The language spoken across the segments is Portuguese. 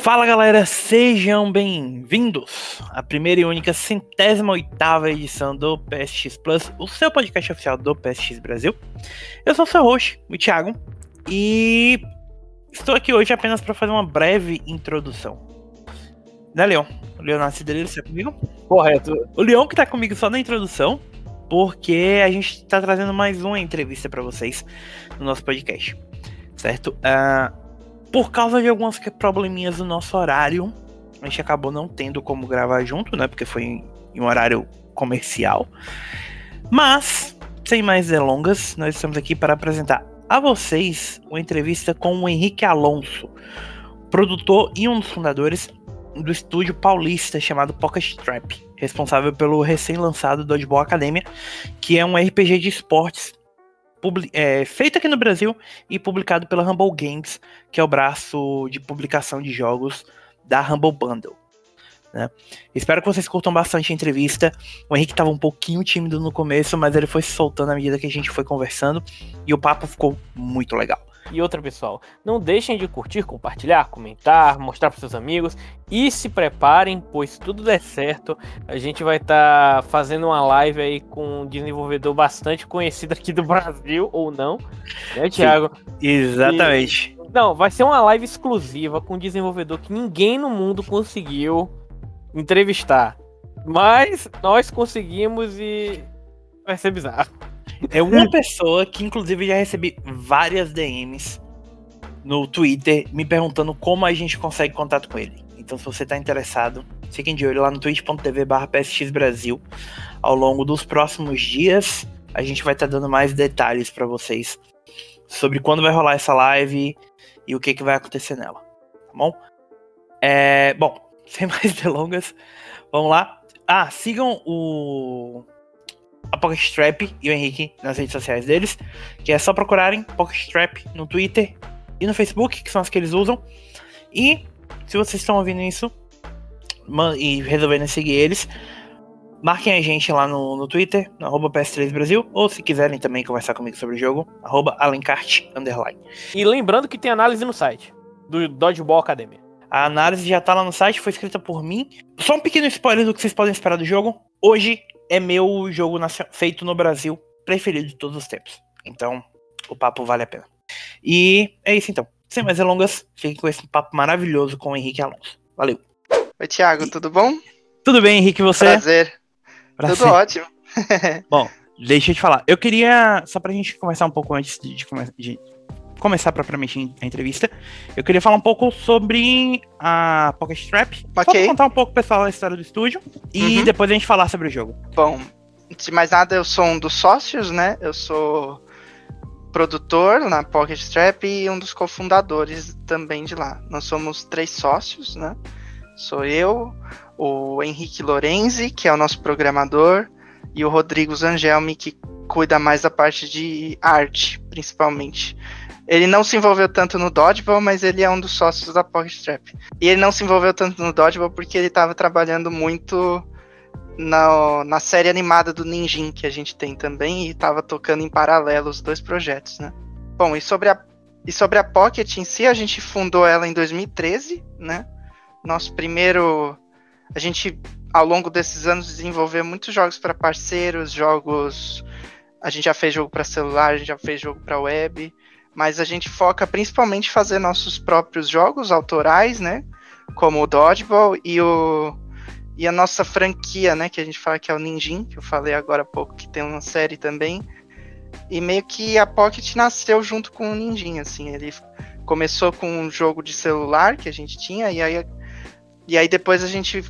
Fala galera, sejam bem-vindos à primeira e única centésima oitava edição do PSX Plus, o seu podcast oficial do PSX Brasil. Eu sou o seu host, o Thiago, e estou aqui hoje apenas para fazer uma breve introdução. Né, Leon? O Leonardo dele está comigo? Correto. O Leon que está comigo só na introdução, porque a gente está trazendo mais uma entrevista para vocês no nosso podcast, certo? Uh, por causa de alguns probleminhas do nosso horário, a gente acabou não tendo como gravar junto, né? Porque foi em, um horário comercial. Mas, sem mais delongas, nós estamos aqui para apresentar a vocês uma entrevista com o Henrique Alonso, produtor e um dos fundadores do estúdio paulista chamado Pocket Trap, responsável pelo recém-lançado Dodgeball Academia, que é um RPG de esportes é, feito aqui no Brasil e publicado pela Humble Games, que é o braço de publicação de jogos da Humble Bundle. Né? Espero que vocês curtam bastante a entrevista. O Henrique estava um pouquinho tímido no começo, mas ele foi se soltando à medida que a gente foi conversando e o papo ficou muito legal. E outra, pessoal, não deixem de curtir, compartilhar, comentar, mostrar para seus amigos e se preparem, pois se tudo der certo, a gente vai estar tá fazendo uma live aí com um desenvolvedor bastante conhecido aqui do Brasil, ou não, né, Thiago? Exatamente. E, não, vai ser uma live exclusiva com um desenvolvedor que ninguém no mundo conseguiu entrevistar. Mas nós conseguimos e vai ser bizarro. É uma pessoa que, inclusive, já recebi várias DMs no Twitter me perguntando como a gente consegue contato com ele. Então, se você está interessado, fiquem de olho lá no twitch.tv psxbrasil. Ao longo dos próximos dias, a gente vai estar tá dando mais detalhes para vocês sobre quando vai rolar essa live e o que, que vai acontecer nela. Tá bom? É, bom, sem mais delongas, vamos lá. Ah, sigam o a Pocket Trap e o Henrique nas redes sociais deles, que é só procurarem Pocket Trap no Twitter e no Facebook, que são as que eles usam. E se vocês estão ouvindo isso e resolvendo seguir eles, marquem a gente lá no, no Twitter, no PS3Brasil, ou se quiserem também conversar comigo sobre o jogo, arroba Alencart, underline. E lembrando que tem análise no site, do Dodgeball Academy. A análise já tá lá no site, foi escrita por mim. Só um pequeno spoiler do que vocês podem esperar do jogo. Hoje é meu jogo feito no Brasil preferido de todos os tempos. Então, o papo vale a pena. E é isso então. Sem mais delongas, fiquem com esse papo maravilhoso com o Henrique Alonso. Valeu. Oi, Thiago, tudo bom? Tudo bem, Henrique, você? Prazer. Prazer. Tudo ótimo. bom, deixa eu te falar. Eu queria, só pra gente conversar um pouco antes de, de, de começar propriamente a entrevista, eu queria falar um pouco sobre a Pocket Trap. Ok. Só contar um pouco, pessoal, a história do estúdio e uhum. depois a gente falar sobre o jogo. Bom, antes de mais nada, eu sou um dos sócios, né? Eu sou produtor na Pocket Trap e um dos cofundadores também de lá. Nós somos três sócios, né? Sou eu, o Henrique Lorenzi, que é o nosso programador, e o Rodrigo Zangelmi, que cuida mais da parte de arte, principalmente. Ele não se envolveu tanto no Dodgeball, mas ele é um dos sócios da Pocket Trap. E ele não se envolveu tanto no Dodgeball porque ele estava trabalhando muito na, na série animada do Ninjin que a gente tem também e estava tocando em paralelo os dois projetos, né? Bom, e sobre a e sobre a Pocket em si, a gente fundou ela em 2013, né? Nosso primeiro a gente ao longo desses anos desenvolveu muitos jogos para parceiros, jogos a gente já fez jogo para celular, a gente já fez jogo para web mas a gente foca principalmente em fazer nossos próprios jogos autorais, né? Como o Dodgeball e o e a nossa franquia, né, que a gente fala que é o Ninjin, que eu falei agora há pouco que tem uma série também. E meio que a Pocket nasceu junto com o Ninjin, assim, ele começou com um jogo de celular que a gente tinha e aí e aí depois a gente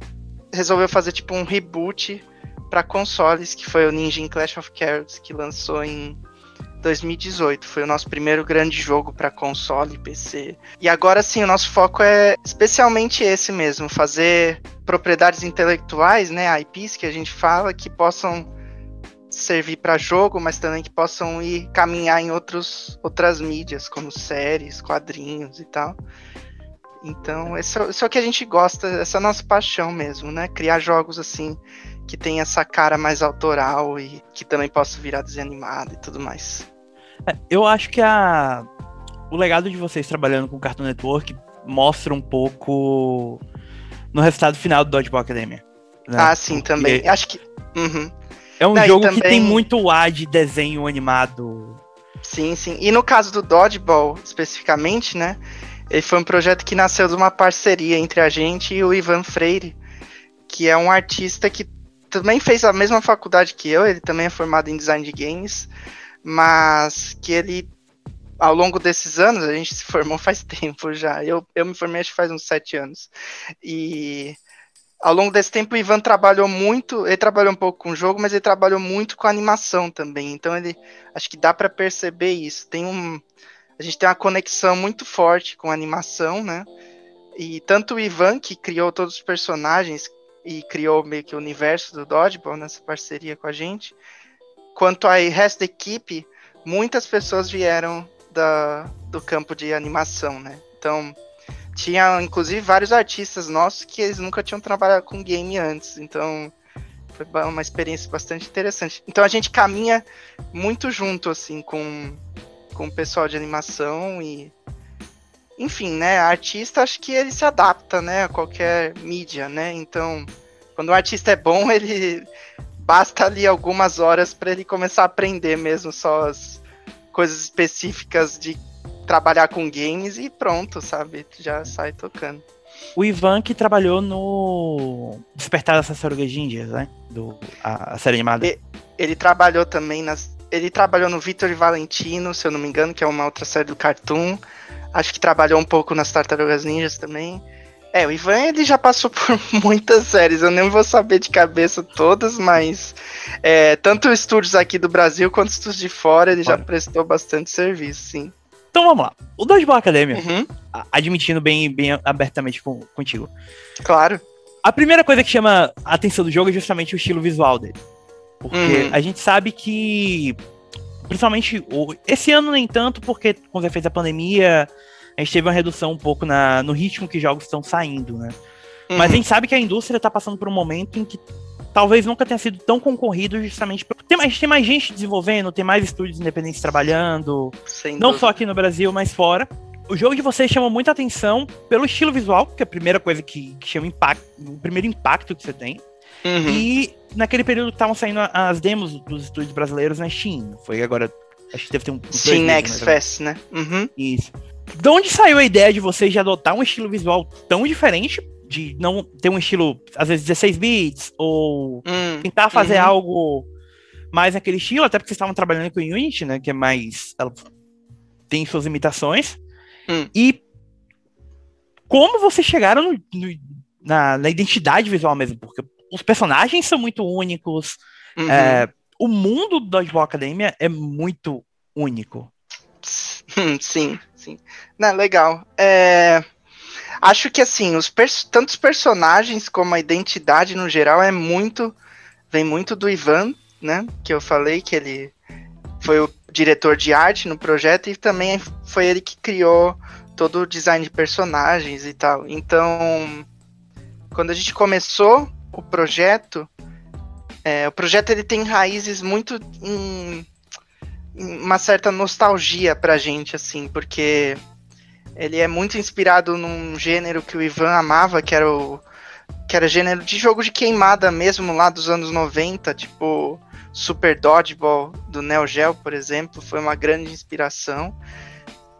resolveu fazer tipo um reboot para consoles, que foi o Ninjin Clash of Cards que lançou em 2018. Foi o nosso primeiro grande jogo para console e PC. E agora sim, o nosso foco é especialmente esse mesmo, fazer propriedades intelectuais, né, IPs que a gente fala que possam servir para jogo, mas também que possam ir caminhar em outros, outras mídias, como séries, quadrinhos e tal. Então, esse é, é o que a gente gosta, essa é a nossa paixão mesmo, né? Criar jogos assim que tem essa cara mais autoral e que também possa virar desenho animado e tudo mais. É, eu acho que a o legado de vocês trabalhando com Cartoon Network mostra um pouco no resultado final do Dodgeball Academia. Né? Ah, sim, Porque também. Acho que. Uhum. É um Não, jogo também... que tem muito ar de desenho animado. Sim, sim. E no caso do Dodgeball, especificamente, né? Ele foi um projeto que nasceu de uma parceria entre a gente e o Ivan Freire, que é um artista que também fez a mesma faculdade que eu, ele também é formado em design de games, mas que ele, ao longo desses anos, a gente se formou faz tempo já. Eu, eu me formei acho que faz uns sete anos. E ao longo desse tempo o Ivan trabalhou muito, ele trabalhou um pouco com o jogo, mas ele trabalhou muito com animação também. Então ele acho que dá para perceber isso. Tem um a gente tem uma conexão muito forte com a animação, né? E tanto o Ivan que criou todos os personagens e criou meio que o universo do Dodgeball nessa parceria com a gente, quanto a resto da equipe, muitas pessoas vieram da, do campo de animação, né? Então, tinha inclusive vários artistas nossos que eles nunca tinham trabalhado com game antes, então foi uma experiência bastante interessante. Então a gente caminha muito junto assim com, com o pessoal de animação e enfim, né, artista acho que ele se adapta, né, a qualquer mídia, né? Então, quando o artista é bom, ele basta ali algumas horas para ele começar a aprender mesmo só as coisas específicas de trabalhar com games e pronto, sabe? Já sai tocando. O Ivan que trabalhou no Despertar das Tartarugas Ninjas, né? Do, a, a série animada. Ele, ele trabalhou também nas. Ele trabalhou no Victor e Valentino, se eu não me engano, que é uma outra série do Cartoon. Acho que trabalhou um pouco nas Tartarugas Ninjas também. É, o Ivan ele já passou por muitas séries, eu nem vou saber de cabeça todas, mas é, tanto estúdios aqui do Brasil quanto estúdios de fora, ele Olha. já prestou bastante serviço, sim. Então vamos lá. O Dodgeball Academia, uhum. admitindo bem, bem abertamente com, contigo. Claro. A primeira coisa que chama a atenção do jogo é justamente o estilo visual dele. Porque uhum. a gente sabe que, principalmente, esse ano nem tanto, porque com os efeitos da pandemia, a gente teve uma redução um pouco na, no ritmo que jogos estão saindo, né? Uhum. Mas a gente sabe que a indústria está passando por um momento em que talvez nunca tenha sido tão concorrido justamente porque tem mais, tem mais gente desenvolvendo, tem mais estúdios independentes trabalhando, Sem não dúvida. só aqui no Brasil, mas fora. O jogo de vocês chama muita atenção pelo estilo visual, que é a primeira coisa que, que chama impacto, o primeiro impacto que você tem. Uhum. E naquele período estavam saindo as demos dos estúdios brasileiros na Steam. Foi agora. Acho que deve ter um. um Steam Next Fest, né? Uhum. Isso. De onde saiu a ideia de vocês de adotar um estilo visual tão diferente de não ter um estilo, às vezes, 16 bits, ou hum, tentar fazer uhum. algo mais naquele estilo, até porque vocês estavam trabalhando com o Unity, né? Que é mais. Ela tem suas limitações. Hum. E como vocês chegaram no, no, na, na, identidade visual mesmo? Porque os personagens são muito únicos. Uhum. É, o mundo do Dodgeball Academia é muito único. Sim, sim. Não, legal. É. Acho que assim, os pers tantos personagens como a identidade no geral é muito. Vem muito do Ivan, né? Que eu falei que ele foi o diretor de arte no projeto e também foi ele que criou todo o design de personagens e tal. Então, quando a gente começou o projeto, é, o projeto ele tem raízes muito em, em uma certa nostalgia pra gente, assim, porque ele é muito inspirado num gênero que o Ivan amava, que era o que era gênero de jogo de queimada mesmo lá dos anos 90, tipo Super Dodgeball do Neo Geo, por exemplo, foi uma grande inspiração.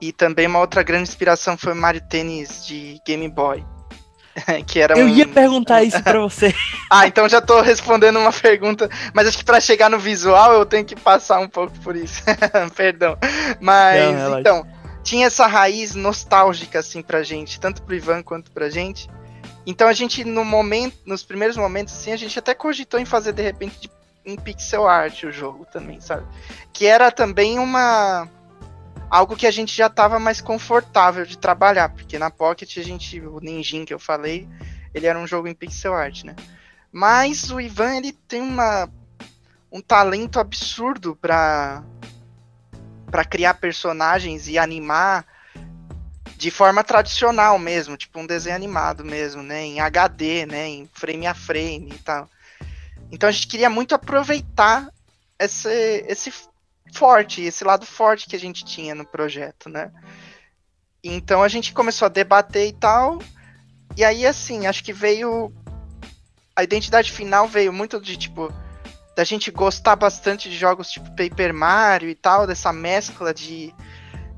E também uma outra grande inspiração foi Mario Tennis de Game Boy. que era Eu um... ia perguntar isso para você. ah, então já tô respondendo uma pergunta, mas acho que para chegar no visual eu tenho que passar um pouco por isso. Perdão. Mas Não, então, tinha essa raiz nostálgica assim pra gente, tanto pro Ivan quanto pra gente. Então a gente no momento, nos primeiros momentos assim, a gente até cogitou em fazer de repente de, em pixel art o jogo também, sabe? Que era também uma algo que a gente já estava mais confortável de trabalhar, porque na Pocket a gente o Ninjin que eu falei, ele era um jogo em pixel art, né? Mas o Ivan ele tem uma um talento absurdo para para criar personagens e animar de forma tradicional mesmo, tipo um desenho animado mesmo, né, em HD, né, em frame a frame e tal. Então a gente queria muito aproveitar esse, esse forte, esse lado forte que a gente tinha no projeto, né? Então a gente começou a debater e tal. E aí, assim, acho que veio. A identidade final veio muito de tipo. Da gente gostar bastante de jogos tipo Paper Mario e tal, dessa mescla de,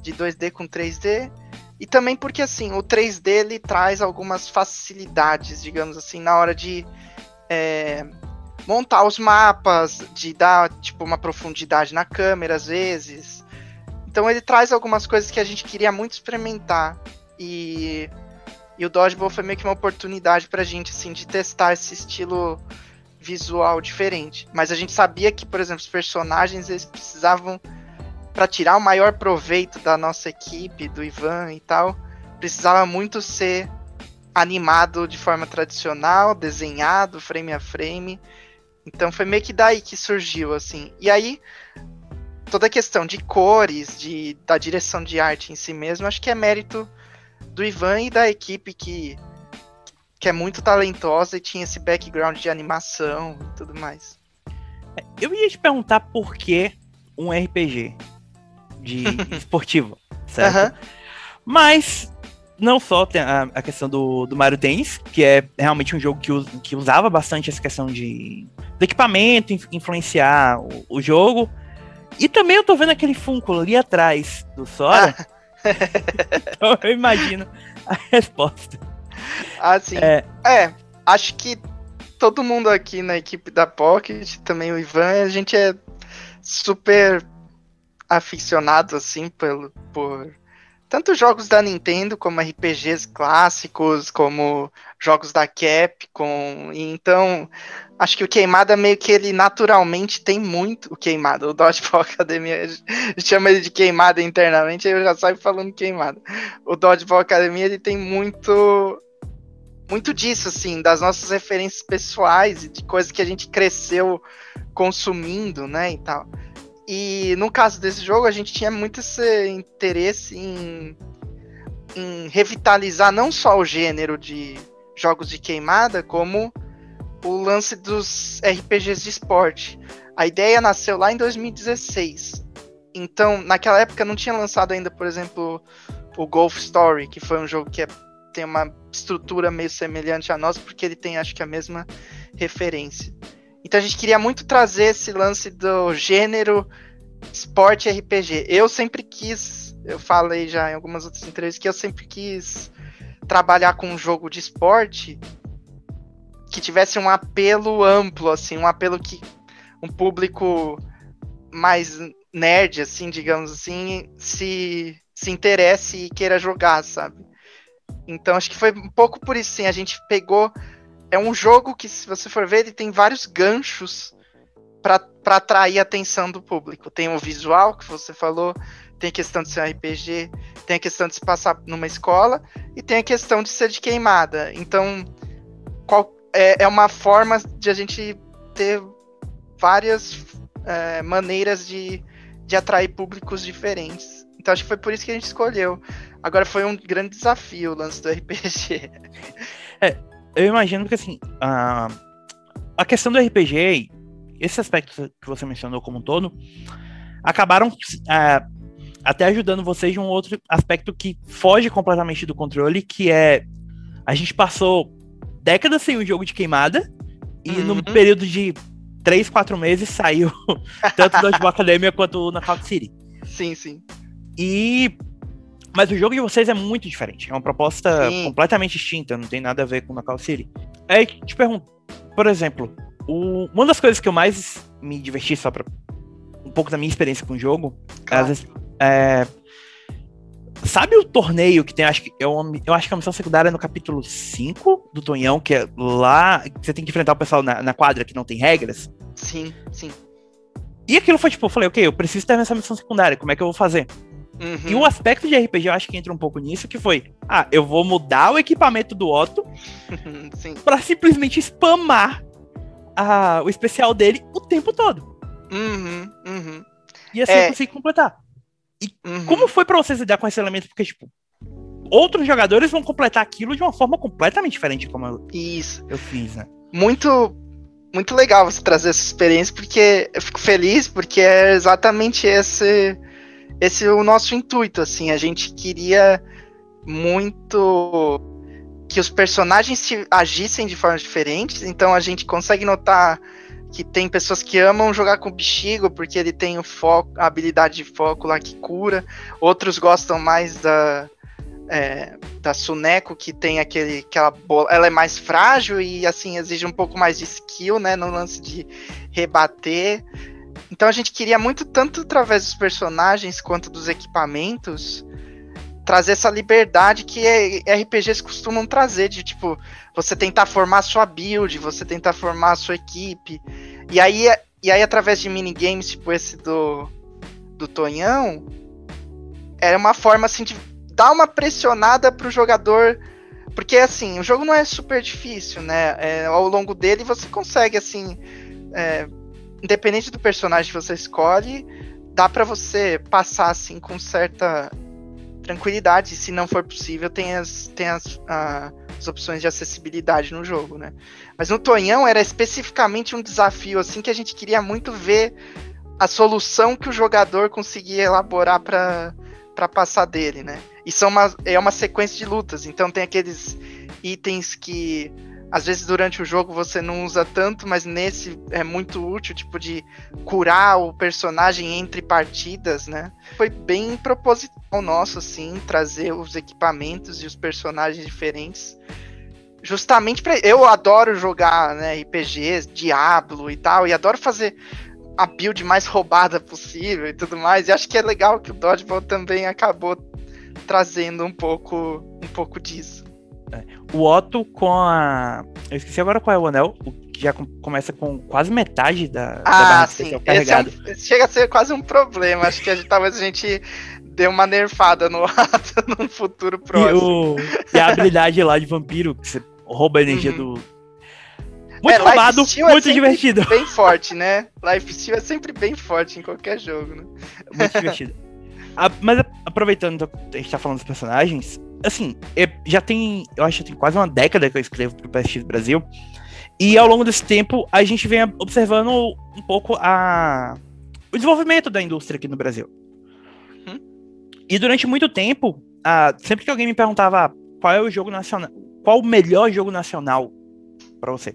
de 2D com 3D. E também porque, assim, o 3D ele traz algumas facilidades, digamos assim, na hora de é, montar os mapas, de dar, tipo, uma profundidade na câmera, às vezes. Então ele traz algumas coisas que a gente queria muito experimentar. E, e o Dodgeball foi meio que uma oportunidade pra gente, assim, de testar esse estilo visual diferente. Mas a gente sabia que, por exemplo, os personagens, eles precisavam, para tirar o maior proveito da nossa equipe, do Ivan e tal, precisava muito ser animado de forma tradicional, desenhado, frame a frame. Então foi meio que daí que surgiu, assim. E aí, toda a questão de cores, de, da direção de arte em si mesmo, acho que é mérito do Ivan e da equipe que, que é muito talentosa e tinha esse background de animação e tudo mais. Eu ia te perguntar por que um RPG de esportivo, certo? Uhum. Mas não só tem a, a, questão do, do Mario Tennis, que é realmente um jogo que, que usava bastante essa questão de do equipamento influenciar o, o jogo, e também eu tô vendo aquele Funko ali atrás do Sora. Ah. então eu imagino a resposta. Ah, sim. É... é, acho que todo mundo aqui na equipe da Pocket, também o Ivan, a gente é super aficionado, assim, pelo, por tanto jogos da Nintendo, como RPGs clássicos, como jogos da Capcom. Então, acho que o Queimada meio que ele naturalmente tem muito o Queimada. O Dodgeball Academia chama ele de Queimada internamente, aí eu já saio falando Queimada. O Dodgeball Academia ele tem muito muito disso assim, das nossas referências pessoais e de coisas que a gente cresceu consumindo, né, e tal. E no caso desse jogo, a gente tinha muito esse interesse em, em revitalizar não só o gênero de jogos de queimada, como o lance dos RPGs de esporte. A ideia nasceu lá em 2016. Então, naquela época não tinha lançado ainda, por exemplo, o Golf Story, que foi um jogo que é, tem uma estrutura meio semelhante a nossa, porque ele tem, acho que, a mesma referência. Então a gente queria muito trazer esse lance do gênero esporte RPG. Eu sempre quis, eu falei já em algumas outras entrevistas, que eu sempre quis trabalhar com um jogo de esporte que tivesse um apelo amplo, assim, um apelo que um público mais nerd, assim, digamos assim, se, se interesse e queira jogar, sabe? Então acho que foi um pouco por isso, sim. A gente pegou. É um jogo que, se você for ver, ele tem vários ganchos para atrair a atenção do público. Tem o visual que você falou, tem a questão de ser um RPG, tem a questão de se passar numa escola e tem a questão de ser de queimada. Então, qual, é, é uma forma de a gente ter várias é, maneiras de, de atrair públicos diferentes. Então acho que foi por isso que a gente escolheu. Agora foi um grande desafio o lance do RPG. É, eu imagino que assim, a, a questão do RPG esses aspectos que você mencionou como um todo acabaram é, até ajudando vocês de um outro aspecto que foge completamente do controle, que é a gente passou décadas sem um jogo de queimada e uhum. no período de 3, 4 meses saiu tanto do Academia quanto o Knockout City. Sim, sim. E mas o jogo de vocês é muito diferente. É uma proposta sim. completamente distinta, não tem nada a ver com o Knockout City. Aí te pergunto, por exemplo, o, uma das coisas que eu mais me diverti, só pra um pouco da minha experiência com o jogo, claro. vezes, é, Sabe o torneio que tem, acho que, eu, eu acho que é a missão secundária no capítulo 5 do Tonhão, que é lá que você tem que enfrentar o pessoal na, na quadra que não tem regras? Sim, sim. E aquilo foi tipo, eu falei, ok, eu preciso ter essa missão secundária, como é que eu vou fazer? Uhum. E o aspecto de RPG eu acho que entra um pouco nisso, que foi, ah, eu vou mudar o equipamento do Otto para simplesmente spamar a, o especial dele o tempo todo. Uhum, uhum. E assim é... eu consegui completar. E uhum. como foi pra vocês lidar com esse elemento? Porque, tipo, outros jogadores vão completar aquilo de uma forma completamente diferente como eu, Isso. eu fiz, né? Muito, muito legal você trazer essa experiência, porque eu fico feliz, porque é exatamente esse, esse o nosso intuito, assim, a gente queria muito que os personagens se agissem de formas diferentes, então a gente consegue notar que tem pessoas que amam jogar com o Bichigo porque ele tem o foco, a habilidade de foco lá que cura, outros gostam mais da é, da Suneko que tem aquele aquela bola, ela é mais frágil e assim exige um pouco mais de skill, né, no lance de rebater. Então a gente queria muito tanto através dos personagens quanto dos equipamentos trazer essa liberdade que RPGs costumam trazer, de tipo, você tentar formar sua build, você tentar formar a sua equipe. E aí, e aí através de minigames, tipo esse do, do Tonhão, era uma forma assim de dar uma pressionada pro jogador. Porque assim, o jogo não é super difícil, né? É, ao longo dele você consegue, assim. É, independente do personagem que você escolhe, dá para você passar assim com certa tranquilidade. Se não for possível, tem as, tem as, as opções de acessibilidade no jogo, né? Mas no Tonhão era especificamente um desafio assim que a gente queria muito ver a solução que o jogador conseguia elaborar para para passar dele, né? E são uma, é uma sequência de lutas, então tem aqueles itens que às vezes durante o jogo você não usa tanto, mas nesse é muito útil, tipo de curar o personagem entre partidas, né? Foi bem proposital nosso, assim, trazer os equipamentos e os personagens diferentes. Justamente para eu adoro jogar né, RPGs, Diablo e tal, e adoro fazer a build mais roubada possível e tudo mais. E acho que é legal que o Dodgeball também acabou trazendo um pouco, um pouco disso. O Otto com a. Eu esqueci agora qual é o anel, o que já começa com quase metade da, ah, da sim. carregado. É um, chega a ser quase um problema. Acho que a gente, talvez a gente dê uma nerfada no Otto no futuro próximo. E, o, e a habilidade lá de vampiro, que você rouba a energia uhum. do. Muito é, roubado, é muito é divertido. Bem forte, né? Lifesteal é sempre bem forte em qualquer jogo, né? Muito divertido. A, mas aproveitando que a gente tá falando dos personagens, assim, já tem, eu acho que tem quase uma década que eu escrevo pro PSX Brasil. E ao longo desse tempo, a gente vem observando um pouco a, o desenvolvimento da indústria aqui no Brasil. Hum? E durante muito tempo, a, sempre que alguém me perguntava qual é o jogo nacional, qual o melhor jogo nacional para você.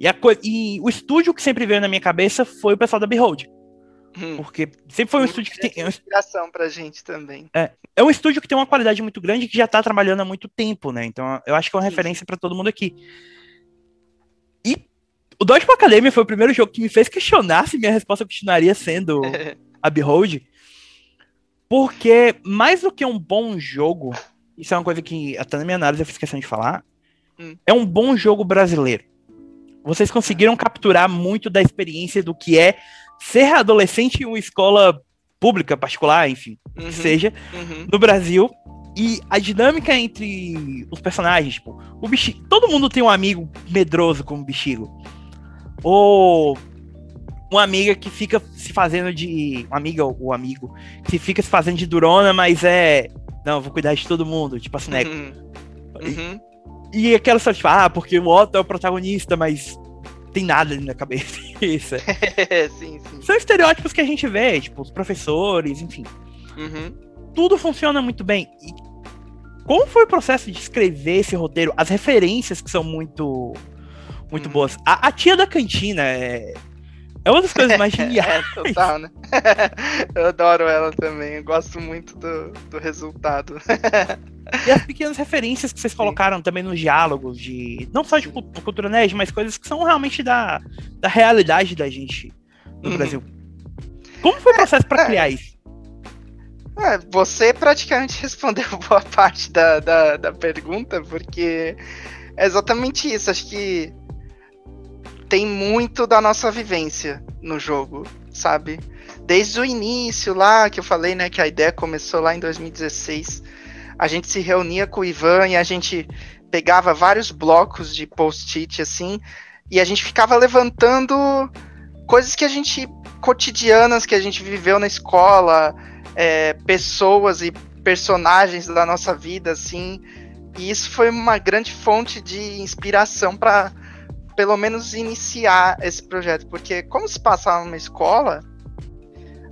E, a, e o estúdio que sempre veio na minha cabeça foi o pessoal da Behold. Hum. Porque sempre foi um estúdio que tem. Inspiração pra gente também. É, é um estúdio que tem uma qualidade muito grande que já tá trabalhando há muito tempo, né? Então eu acho que é uma Sim. referência para todo mundo aqui. E o Dodgeball Academy foi o primeiro jogo que me fez questionar se minha resposta continuaria sendo a Behold. Porque, mais do que um bom jogo, isso é uma coisa que até na minha análise eu fiz questão de falar, hum. é um bom jogo brasileiro. Vocês conseguiram capturar muito da experiência do que é ser adolescente em uma escola pública, particular, enfim, uhum, que seja, uhum. no Brasil. E a dinâmica entre os personagens, tipo, o Bexigo. Todo mundo tem um amigo medroso como o Bexigo. Ou uma amiga que fica se fazendo de. Uma amiga ou amigo que fica se fazendo de durona, mas é. Não, vou cuidar de todo mundo, tipo assim, né? Uhum. uhum. E, e aquela só, tipo, ah, porque o Otto é o protagonista, mas tem nada ali na cabeça. Isso. sim, sim. São estereótipos que a gente vê, tipo, os professores, enfim. Uhum. Tudo funciona muito bem. E como foi o processo de escrever esse roteiro? As referências que são muito muito uhum. boas. A, a, tia da cantina é, é uma das coisas mais geniais. é, total, né? eu adoro ela também. Eu gosto muito do, do resultado. e as pequenas referências que vocês colocaram também nos diálogos, de não só de cultura nerd, mas coisas que são realmente da, da realidade da gente no uhum. Brasil. Como foi o processo para é, criar isso? É, você praticamente respondeu boa parte da, da, da pergunta, porque é exatamente isso. Acho que tem muito da nossa vivência no jogo, sabe? Desde o início lá, que eu falei, né, que a ideia começou lá em 2016, a gente se reunia com o Ivan e a gente pegava vários blocos de post-it assim, e a gente ficava levantando coisas que a gente cotidianas que a gente viveu na escola, é, pessoas e personagens da nossa vida assim. E isso foi uma grande fonte de inspiração para pelo menos iniciar esse projeto, porque como se passa numa escola,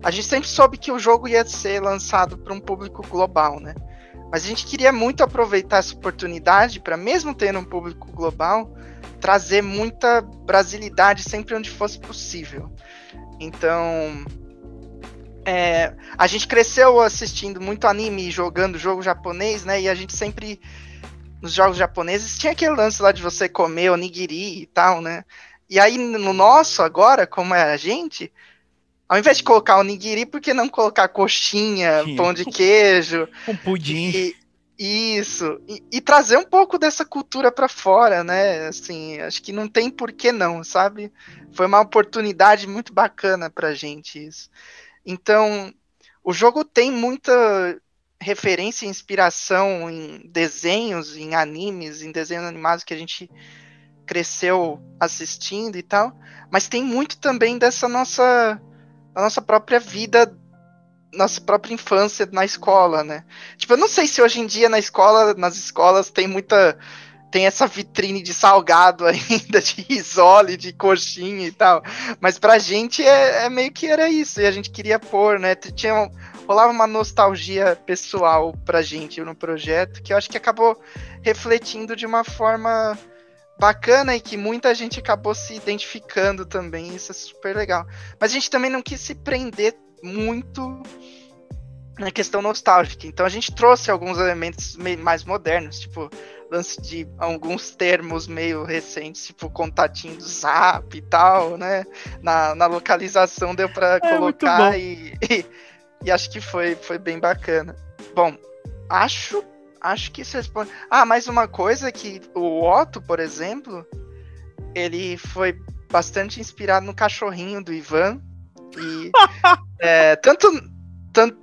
a gente sempre soube que o jogo ia ser lançado para um público global, né? Mas a gente queria muito aproveitar essa oportunidade para, mesmo tendo um público global, trazer muita brasilidade sempre onde fosse possível. Então, é, a gente cresceu assistindo muito anime e jogando jogo japonês, né? E a gente sempre, nos jogos japoneses, tinha aquele lance lá de você comer onigiri e tal, né? E aí no nosso, agora, como é a gente, ao invés de colocar onigiri, por que não colocar coxinha, Sim. pão de queijo? um pudim. E, isso. E, e, trazer um pouco dessa cultura para fora, né? Assim, acho que não tem por que não, sabe? Foi uma oportunidade muito bacana pra gente isso. Então, o jogo tem muita referência e inspiração em desenhos, em animes, em desenhos animados que a gente cresceu assistindo e tal, mas tem muito também dessa nossa da nossa própria vida, nossa própria infância na escola, né? Tipo, eu não sei se hoje em dia na escola, nas escolas tem muita tem essa vitrine de salgado ainda, de risole, de coxinha e tal. Mas pra gente é, é, meio que era isso, e a gente queria pôr, né? Tinha, rolava uma nostalgia pessoal pra gente no projeto, que eu acho que acabou refletindo de uma forma bacana e que muita gente acabou se identificando também, isso é super legal. Mas a gente também não quis se prender muito na questão nostálgica, então a gente trouxe alguns elementos mais modernos, tipo lance de alguns termos meio recentes, tipo contatinho do zap e tal, né? Na, na localização deu para é, colocar e, e, e, acho que foi, foi bem bacana. Bom, acho acho que isso responde. Ah, mais uma coisa que o Otto, por exemplo, ele foi bastante inspirado no cachorrinho do Ivan. E é, tanto, tanto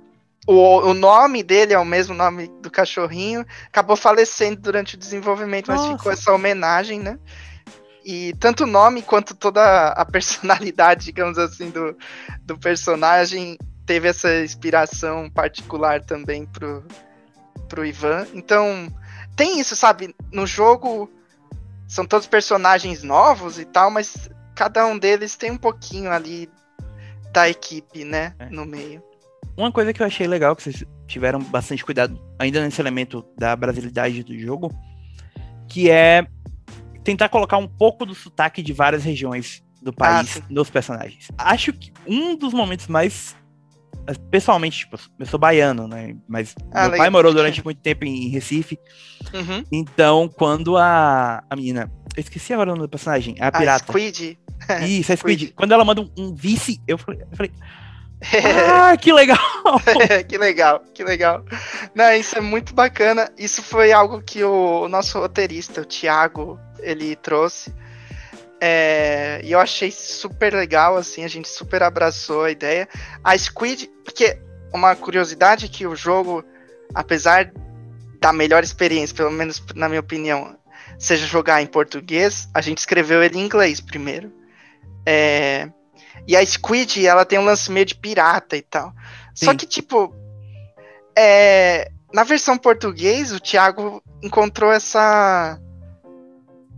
o, o nome dele é o mesmo nome do cachorrinho, acabou falecendo durante o desenvolvimento, mas Nossa. ficou essa homenagem, né? E tanto o nome quanto toda a personalidade, digamos assim, do, do personagem teve essa inspiração particular também pro, pro Ivan. Então, tem isso, sabe? No jogo são todos personagens novos e tal, mas cada um deles tem um pouquinho ali da equipe, né? É. No meio. Uma coisa que eu achei legal, que vocês tiveram bastante cuidado ainda nesse elemento da brasilidade do jogo, que é tentar colocar um pouco do sotaque de várias regiões do país ah, nos personagens. Acho que um dos momentos mais. Pessoalmente, tipo, eu sou baiano, né? Mas ah, meu legal. pai morou durante muito tempo em Recife. Uhum. Então, quando a, a menina. Eu esqueci agora o nome do personagem. A pirata. A Squid. Isso, a Squid. Quando ela manda um, um vice, eu falei, eu falei ah, que legal! que legal, que legal. Não, isso é muito bacana. Isso foi algo que o, nosso roteirista, o Thiago, ele trouxe. É, e eu achei super legal, assim, a gente super abraçou a ideia. A Squid, porque uma curiosidade é que o jogo, apesar da melhor experiência, pelo menos na minha opinião, seja jogar em português, a gente escreveu ele em inglês primeiro. É, e a Squid, ela tem um lance meio de pirata e tal. Sim. Só que, tipo, é, na versão português, o Thiago encontrou essa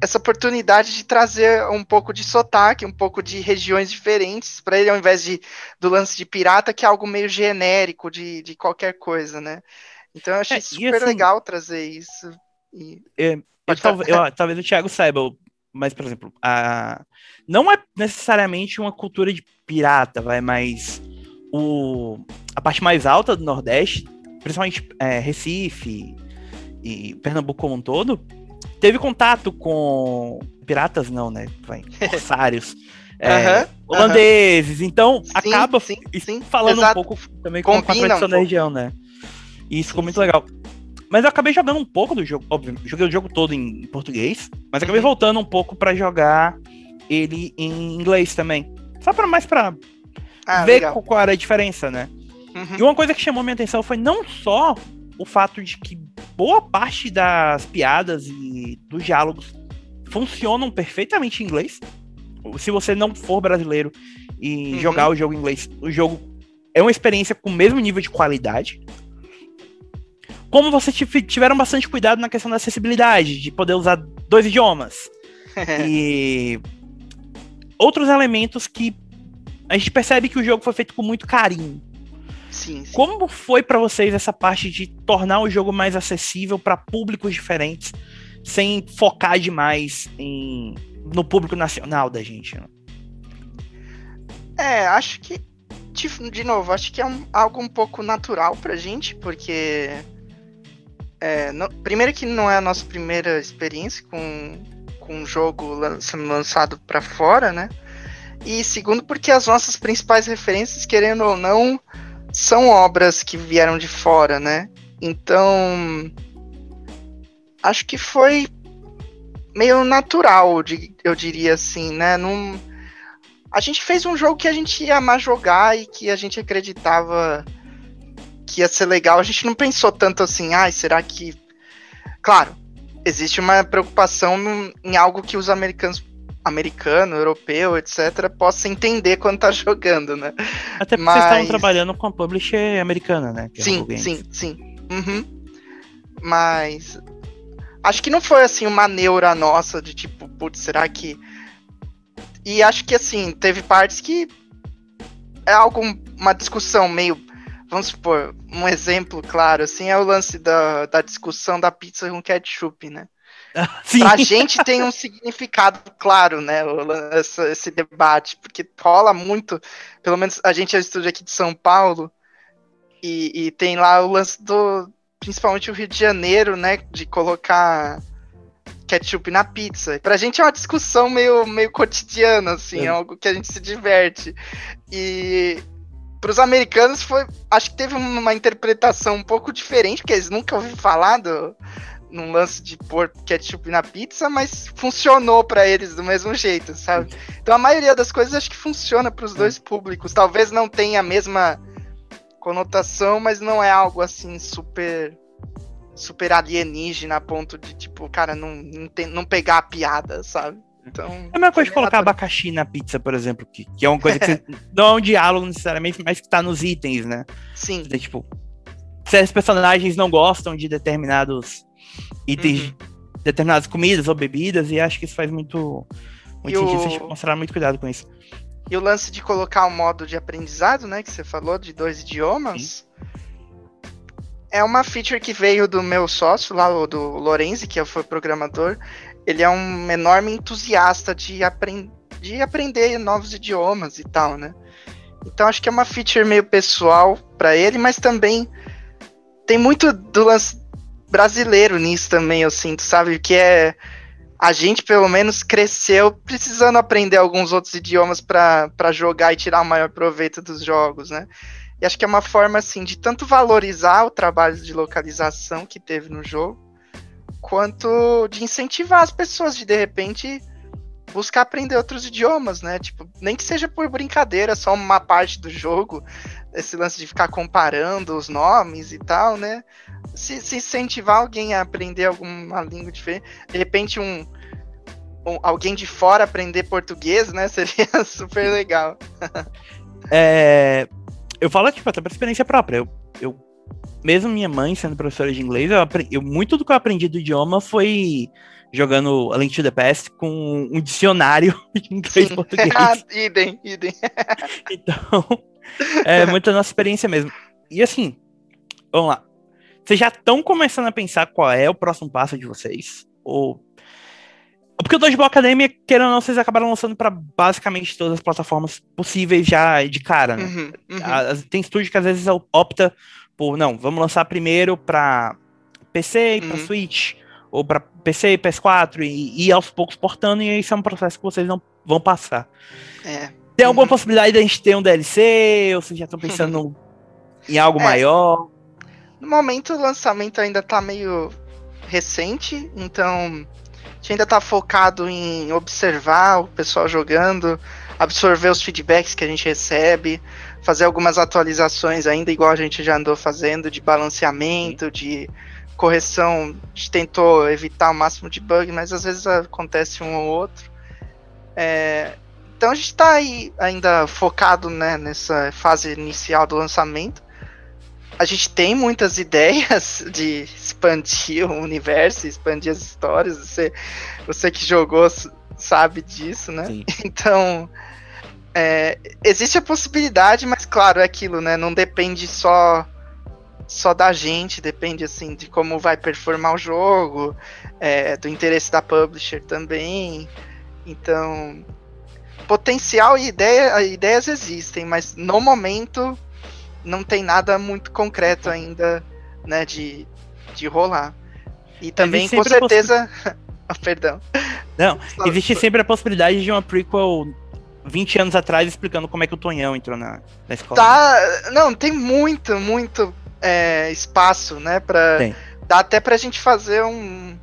essa oportunidade de trazer um pouco de sotaque, um pouco de regiões diferentes, para ele, ao invés de, do lance de pirata, que é algo meio genérico de, de qualquer coisa, né? Então eu achei é, super assim, legal trazer isso. E... É, eu, talvez, eu, talvez o Thiago saiba, mas, por exemplo, a... não é necessariamente uma cultura de pirata, vai, mas o... a parte mais alta do Nordeste, principalmente é, Recife e Pernambuco como um todo, teve contato com piratas, não, né? Vai, corsários. é, uhum, holandeses, uhum. então sim, acaba sim, sim, falando exato. um pouco também com, com a tradição um da região, né? E isso ficou muito legal. Mas eu acabei jogando um pouco do jogo, óbvio, joguei o jogo todo em português, mas acabei uhum. voltando um pouco para jogar ele em inglês também. Só para mais para ah, ver qual, qual, era a diferença, né? Uhum. E uma coisa que chamou minha atenção foi não só o fato de que boa parte das piadas e dos diálogos funcionam perfeitamente em inglês. Se você não for brasileiro e uhum. jogar o jogo em inglês, o jogo é uma experiência com o mesmo nível de qualidade como vocês tiveram bastante cuidado na questão da acessibilidade, de poder usar dois idiomas. e outros elementos que a gente percebe que o jogo foi feito com muito carinho. Sim, sim. Como foi pra vocês essa parte de tornar o jogo mais acessível pra públicos diferentes, sem focar demais em, no público nacional da gente? né? É, acho que. De, novo, acho que é um- algo um pouco natural pra gente, porque. é, não- primeiro que não é a nossa primeira experiência com, com um jogo lan- sendo lançado pra fora, né? E segundo, porque as nossas principais referências, querendo ou não, são obras que vieram de fora, né? Então. Acho que foi meio natural, eu diria assim, né? Não, a gente fez um jogo que a gente ia amar jogar e que a gente acreditava que ia ser legal. A gente não pensou tanto assim, ai, será que. Claro, existe uma preocupação num- em algo que os americanos, americano, europeu, etc., possa entender quando tá jogando, né? Até porque vocês estavam Mas- trabalhando com a publisher americana, né? é Sim, sim, sim. Uhum. Mas acho que não foi assim uma neura nossa de tipo, putz, será que. E acho que assim, teve partes que é algo, uma discussão meio. Vamos supor, um exemplo claro, assim, é o lance da, da discussão da pizza com ketchup, né? Sim. Pra gente tem um significado claro, né? essa- esse debate, porque rola muito. Pelo menos a gente é estúdio aqui de São Paulo, e, e tem lá o lance do. Principalmente o Rio de Janeiro, né? De colocar ketchup na pizza. Pra gente é uma discussão meio, meio cotidiana, assim, É. é algo que a gente se diverte. E pros americanos foi. Acho que teve uma interpretação um pouco diferente, porque eles nunca ouviram falar do, num lance de pôr ketchup na pizza, mas funcionou pra eles do mesmo jeito, sabe? Então a maioria das coisas acho que funciona pros dois públicos. Talvez não tenha a mesma conotação, mas não é algo assim super super alienígena a ponto de tipo, cara, não não, tem- não pegar a piada, sabe? Então, É a mesma coisa de colocar natural. abacaxi na pizza, por exemplo, que, que é uma coisa que não é um diálogo necessariamente, mas que tá nos itens, né? sim, tipo, certos personagens não gostam de determinados itens, Uhum. determinadas comidas ou bebidas, e acho que isso faz muito, muito E o- sentido, vocês muito cuidado com isso. E o lance de colocar o modo de aprendizado, né, que você falou, de dois idiomas, é uma feature que veio do meu sócio lá, do Lorenzi, que foi programador. Ele é um enorme entusiasta de, apren de aprender novos idiomas e tal, né? Então acho que é uma feature meio pessoal para ele, mas também tem muito do lance brasileiro nisso também, eu sinto, sabe? Que é a gente pelo menos cresceu precisando aprender alguns outros idiomas para jogar e tirar o maior proveito dos jogos, né? E acho que é uma forma assim de tanto valorizar o trabalho de localização que teve no jogo, quanto de incentivar as pessoas de de repente buscar aprender outros idiomas, né? Tipo, nem que seja por brincadeira, só uma parte do jogo, esse lance de ficar comparando os nomes e tal, né? Se, se incentivar alguém a aprender alguma língua diferente, de repente um, um- alguém de fora aprender português, né? Seria super legal. É, eu falo, tipo, até por experiência própria. Eu, eu- mesmo minha mãe sendo professora de inglês, eu, eu- muito do que eu aprendi do idioma foi jogando A Link to the Past com um dicionário de inglês e português. Ah, idem, idem. Então, é muita nossa experiência mesmo. E assim, vamos lá. Vocês já estão começando a pensar qual é o próximo passo de vocês? Ou. Porque o Dodgeball Academia, querendo ou não, vocês acabaram lançando para basicamente todas as plataformas possíveis já de cara, né? Uhum, uhum. As- Tem estúdio que às vezes opta por, não, vamos lançar primeiro pra PC e pra Uhum. Switch, ou pra PC e PS4, e, e aos poucos portando, e isso é um processo que vocês não vão passar. É. Tem alguma possibilidade de a gente ter um DLC, ou vocês já estão pensando em algo É. maior? No momento o lançamento ainda tá meio recente, então a gente ainda tá focado em observar o pessoal jogando, absorver os feedbacks que a gente recebe, fazer algumas atualizações ainda, igual a gente já andou fazendo, de balanceamento, de correção. A gente tentou evitar o máximo de bug, mas às vezes acontece um ou outro. É, então a gente tá aí ainda focado né, nessa fase inicial do lançamento. A gente tem muitas ideias de expandir o universo, expandir as histórias. Você, você que jogou sabe disso, né? Sim. Então, É, existe a possibilidade, mas claro, é aquilo, né? Não depende só só da gente, depende assim de como vai performar o jogo, é, do interesse da publisher também. Então, potencial e ideia, ideias existem, mas no momento não tem nada muito concreto ainda, né, de, de rolar. E também com certeza, oh, perdão. Não, existe sempre a possibilidade de uma prequel 20 anos atrás explicando como é que o Tonhão entrou na, na escola. Tá, não, tem muito, muito é, espaço, né? Pra, Tem. Dá até pra gente fazer um,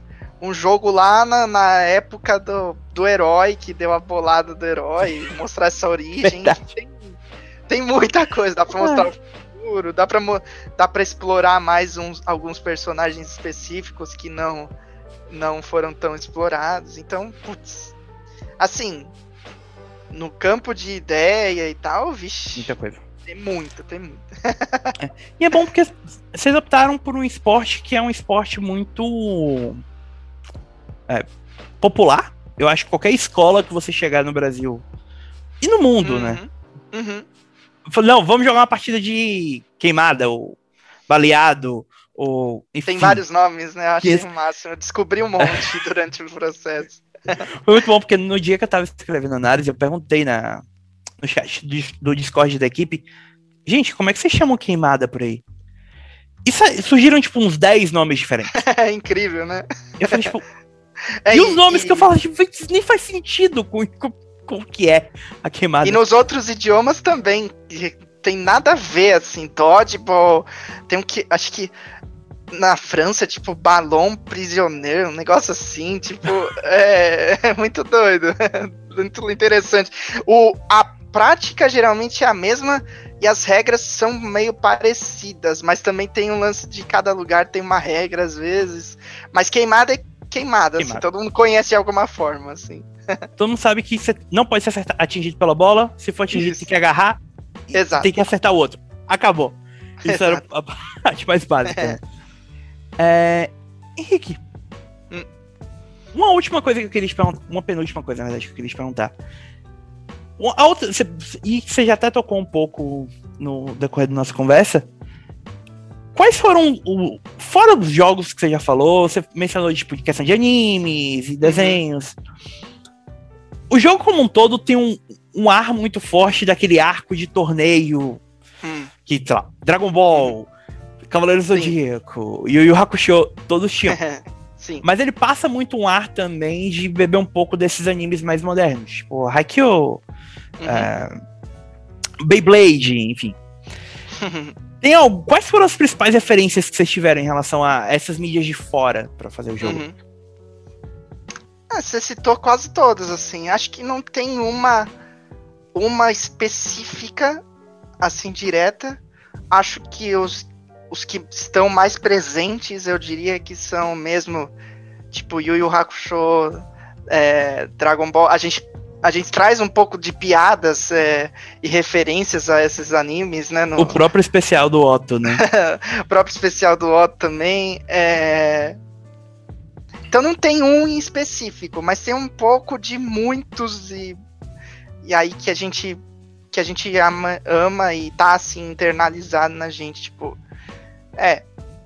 um jogo lá na, na época do, do herói, que deu a bolada do herói, mostrar essa origem. Tem, tem, muita coisa, dá pra mostrar ah. o futuro, dá pra, dá pra explorar mais uns, alguns personagens específicos que não, não foram tão explorados. Então, putz. Assim, no campo de ideia e tal, vixe. Muita coisa. Tem muito, tem muito. é. E é bom porque vocês optaram por um esporte que é um esporte muito é, popular. Eu acho que qualquer escola que você chegar no Brasil e no mundo, né? uhum. né? Uhum. Não, vamos jogar uma partida de queimada, ou baleado, ou. Enfim. Tem vários nomes, né? Eu achei o máximo. Eu descobri um monte durante o processo. Foi muito bom, porque no dia que eu tava escrevendo análise, eu perguntei na, no chat do Discord da equipe. Gente, como é que vocês chamam queimada por aí? E surgiram, tipo, uns 10 nomes diferentes. É incrível, né? Eu falei, tipo. É, e, os nomes e... que eu falo, tipo, nem faz sentido com, com, com o que é a queimada. E nos outros idiomas também. Tem nada a ver, assim. Dodgeball. Tem um que. Acho que na França, tipo, balão prisioneiro, um negócio assim, tipo, é, é, muito doido, muito interessante. O, a prática geralmente é a mesma e as regras são meio parecidas, mas também tem um lance de cada lugar tem uma regra às vezes. Mas queimada é queimada, assim, queimada. Assim, todo mundo conhece de alguma forma, assim. todo mundo sabe que você não pode ser atingido pela bola, se for atingido, Isso. tem que agarrar, Exato. tem que acertar o outro. Acabou. Isso Exato. era a parte mais básica. É. É... Henrique, hum. uma última coisa que eu queria te perguntar, uma penúltima coisa, na verdade, que eu queria te perguntar. A outra, e você já até tocou um pouco no decorrer da nossa conversa. Quais foram, o, fora dos jogos que você já falou, você mencionou tipo, de questão de animes e desenhos. O jogo como um todo tem um, um ar muito forte daquele arco de torneio hum. que, sei lá, Dragon Ball, Cavaleiro Zodíaco, Yu Yu Hakusho, todos tinham. Sim. Mas ele passa muito um ar também de beber um pouco desses animes mais modernos, tipo Haikyuu, Uhum. É, Beyblade, enfim. Tem algo, quais foram as principais referências que vocês tiveram em relação a essas mídias de fora para fazer o jogo? Uhum. Ah, você citou quase todas, assim. Acho que não tem uma uma específica, assim, direta. Acho que os, os que estão mais presentes, eu diria que são mesmo, tipo, Yu Yu Hakusho, é, Dragon Ball. A gente a gente traz um pouco de piadas é, e referências a esses animes, né? No... O próprio especial do Otto, né? o próprio especial do Otto também. É... Então não tem um em específico, mas tem um pouco de muitos e, e aí que a gente que a gente ama, ama e tá assim internalizado na gente, tipo, é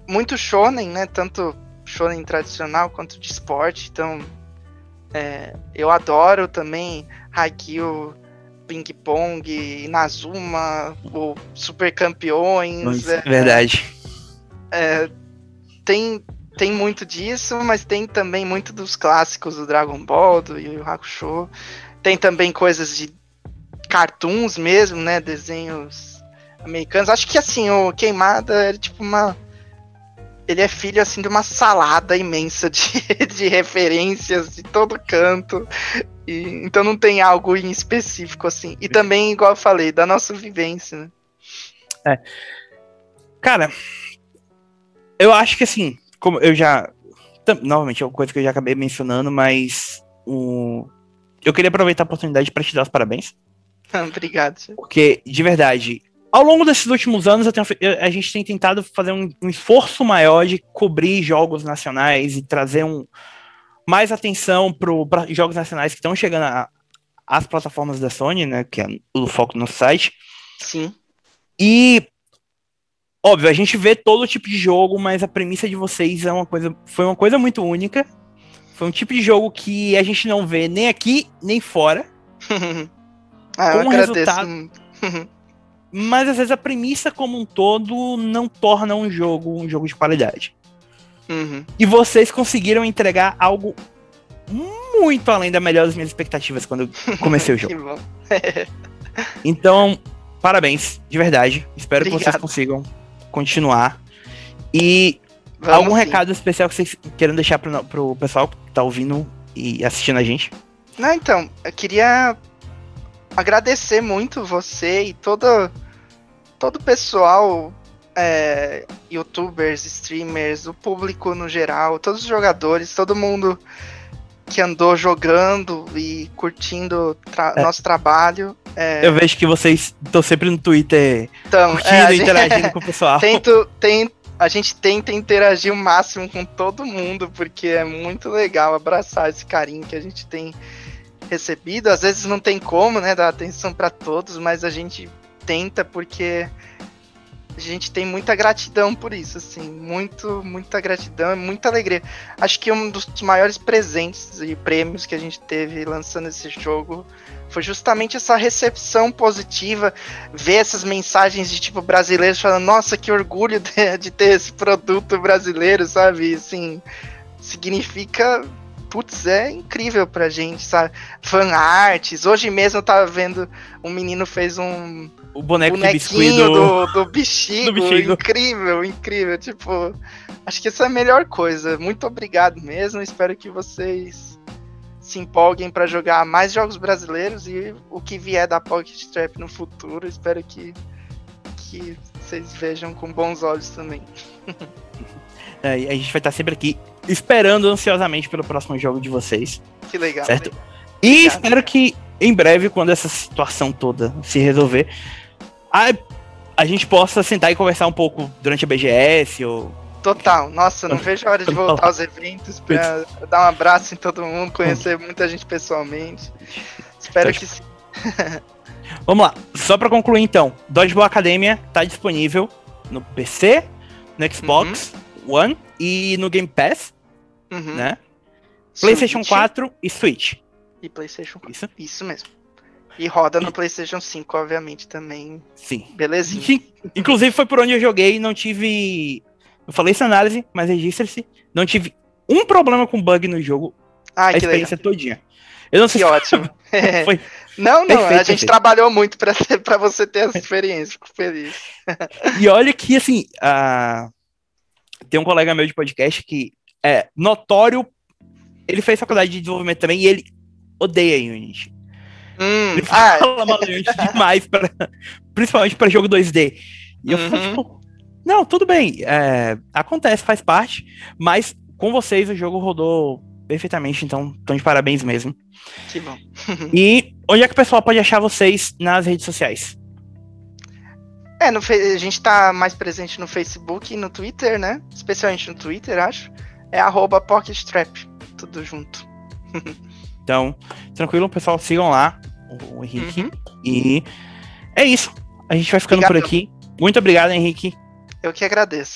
muito shonen, né? Tanto shonen tradicional quanto de esporte, então é, eu adoro também Haikyuu, Ping Pong, Inazuma, o Super Campeões. É, verdade. É, tem, tem muito disso, mas tem também muito dos clássicos do Dragon Ball, do Yu Yu Hakusho. Tem também coisas de cartoons mesmo, né? Desenhos americanos. Acho que assim, o Queimada é tipo uma ele é filho assim de uma salada imensa de, de referências de todo canto. E, então não tem algo em específico assim. E também, igual eu falei, da nossa vivência, né? É. Cara, eu acho que assim, como eu já. Novamente, é uma coisa que eu já acabei mencionando, mas o, eu queria aproveitar a oportunidade para te dar os parabéns. Obrigado. Porque, de verdade, ao longo desses últimos anos, tenho, a gente tem tentado fazer um, um, esforço maior de cobrir jogos nacionais e trazer um, mais atenção para jogos nacionais que estão chegando as plataformas da Sony, né? Que é o foco do nosso site. Sim. E óbvio, a gente vê todo tipo de jogo, mas a premissa de vocês é uma coisa, foi uma coisa muito única. Foi um tipo de jogo que a gente não vê nem aqui nem fora. ah, eu agradeço. resultado- Mas às vezes a premissa como um todo não torna um jogo um jogo de qualidade. Uhum. E vocês conseguiram entregar algo muito além da melhor das minhas expectativas quando eu comecei o jogo. Então, parabéns, de verdade. Espero que vocês Obrigado. consigam continuar. E Vamos algum sim. recado especial que vocês queiram deixar pro, pro pessoal que tá ouvindo e assistindo a gente? Não, então, eu queria agradecer muito você e todo, todo o pessoal, é, youtubers, streamers, o público no geral, todos os jogadores, todo mundo que andou jogando e curtindo tra- É. nosso trabalho. É, Eu vejo que vocês estão sempre no Twitter então, curtindo é, e interagindo com o pessoal. tento, tem, a gente tenta interagir o máximo com todo mundo, porque é muito legal abraçar esse carinho que a gente tem recebido. Às vezes não tem como, né, dar atenção para todos, mas a gente tenta porque a gente tem muita gratidão por isso, assim, muito, muita gratidão e muita alegria. Acho que um dos maiores presentes e prêmios que a gente teve lançando esse jogo foi justamente essa recepção positiva ver essas mensagens de tipo brasileiros falando, nossa, que orgulho de, de ter esse produto brasileiro, sabe? Assim, significa. Putz, é incrível pra gente, sabe? Fan arts. Hoje mesmo eu tava vendo um menino fez um O boneco bonequinho do... do, do, bexigo. do bexigo. Incrível, incrível. Tipo, acho que essa é a melhor coisa. Muito obrigado mesmo. Espero que vocês se empolguem pra jogar mais jogos brasileiros e o que vier da Pocket Trap no futuro. Espero que, que vocês vejam com bons olhos também. É, a gente vai estar sempre aqui esperando ansiosamente pelo próximo jogo de vocês. Que legal. Certo. E Obrigado. espero que em breve, quando essa situação toda se resolver, a, a gente possa sentar e conversar um pouco durante a BGS ou. Total. Nossa, não vejo a hora de voltar aos eventos pra dar um abraço em todo mundo, conhecer muita gente pessoalmente. Espero que sim. Vamos lá, só pra concluir então: Dodgeball Academia tá disponível no PC, no Xbox One e no Game Pass, Uhum. né? PlayStation Switch 4 e Switch. E PlayStation 4. Isso? Isso mesmo. E roda no PlayStation 5, obviamente, também. Sim. Belezinha. Sim. Inclusive foi por onde eu joguei, não tive. Eu falei isso na análise, mas registre-se. Não tive um problema com bug no jogo, Ai, a que legal. experiência todinha. Eu não sei Que se ótimo. foi. Não, não, Perfeito, a gente perfeito. trabalhou muito pra você ter essa experiência. Fico feliz. E olha que, assim, ah, tem um colega meu de podcast que é notório. Ele fez faculdade de desenvolvimento também e ele odeia Unity. Hum, Ele ah, fala mal do Unity demais, pra, principalmente para jogo 2D. E eu falo, Uhum. tipo, não, tudo bem, é, acontece, faz parte, mas com vocês o jogo rodou perfeitamente, então estão de parabéns mesmo. que bom. E onde é que o pessoal pode achar vocês nas redes sociais? É, no a gente tá mais presente no Facebook e no Twitter, né? Especialmente no Twitter, acho. É arroba PocketStrap, tudo junto. Então, tranquilo, pessoal, sigam lá o, Henrique. Uhum. E é isso. A gente vai ficando por aqui. Muito obrigado, Henrique. Eu que agradeço.